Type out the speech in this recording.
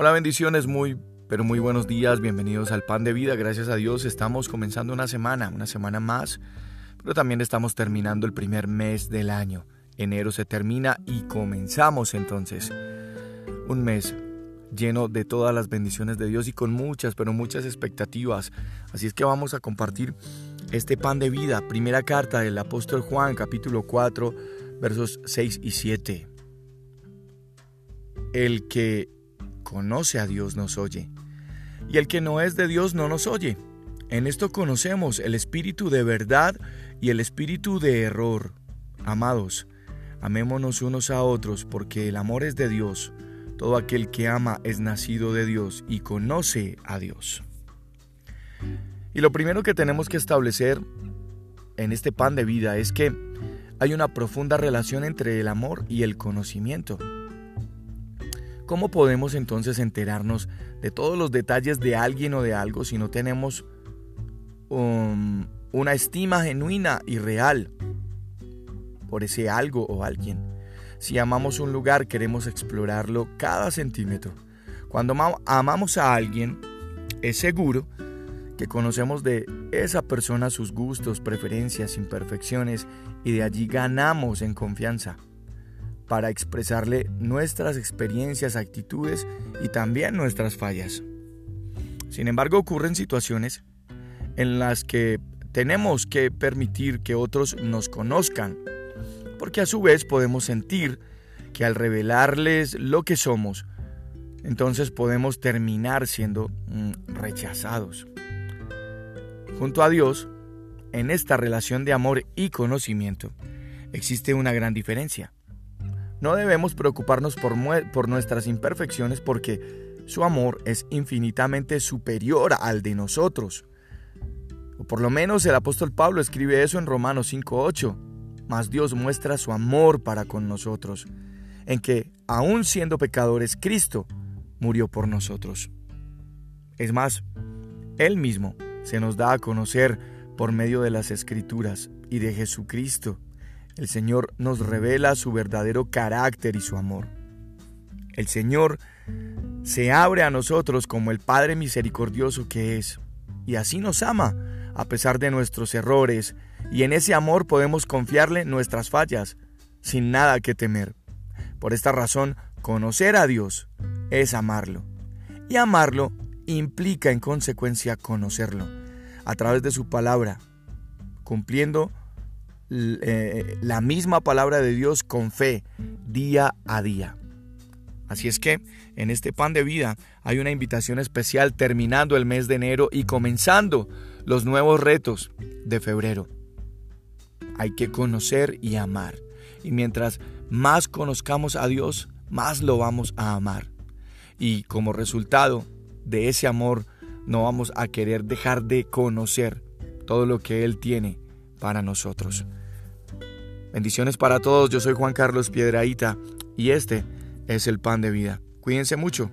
Hola, bendiciones, muy, pero muy buenos días, bienvenidos al Pan de Vida. Gracias a Dios estamos comenzando una semana, una semana más, pero también estamos terminando el primer mes del año. Enero se termina y comenzamos entonces un mes lleno de todas las bendiciones de Dios y con muchas, pero muchas expectativas. Así es que vamos a compartir este pan de vida, primera carta del apóstol Juan, capítulo 4, versos 6 y 7. El que conoce a Dios nos oye, y el que no es de Dios no nos oye. En esto conocemos el espíritu de verdad y el espíritu de error. Amados, amémonos unos a otros, porque el amor es de Dios. Todo aquel que ama es nacido de Dios y conoce a Dios. Y lo primero que tenemos que establecer en este pan de vida es que hay una profunda relación entre el amor y el conocimiento. ¿Cómo podemos entonces enterarnos de todos los detalles de alguien o de algo si no tenemos um, una estima genuina y real por ese algo o alguien? Si amamos un lugar, queremos explorarlo cada centímetro. Cuando amamos a alguien, es seguro que conocemos de esa persona sus gustos, preferencias, imperfecciones y de allí ganamos en confianza para expresarle nuestras experiencias, actitudes y también nuestras fallas. Sin embargo, ocurren situaciones en las que tenemos que permitir que otros nos conozcan, porque a su vez podemos sentir que al revelarles lo que somos, entonces podemos terminar siendo mm, rechazados. Junto a Dios, en esta relación de amor y conocimiento, existe una gran diferencia. No debemos preocuparnos por, por nuestras imperfecciones porque su amor es infinitamente superior al de nosotros. O por lo menos el apóstol Pablo escribe eso en Romanos 5.8. Mas Dios muestra su amor para con nosotros, en que, aun siendo pecadores, Cristo murió por nosotros. Es más, Él mismo se nos da a conocer por medio de las Escrituras y de Jesucristo el Señor nos revela su verdadero carácter y su amor. El Señor se abre a nosotros como el Padre misericordioso que es, y así nos ama, a pesar de nuestros errores, y en ese amor podemos confiarle nuestras fallas, sin nada que temer. Por esta razón, conocer a Dios es amarlo, y amarlo implica en consecuencia conocerlo, a través de su palabra, cumpliendo eh, la misma palabra de Dios con fe día a día. Así es que en este pan de vida hay una invitación especial terminando el mes de enero y comenzando los nuevos retos de febrero. Hay que conocer y amar. Y mientras más conozcamos a Dios, más lo vamos a amar. Y como resultado de ese amor, no vamos a querer dejar de conocer todo lo que Él tiene para nosotros. Bendiciones para todos, yo soy Juan Carlos Piedraíta y este es el pan de vida. Cuídense mucho.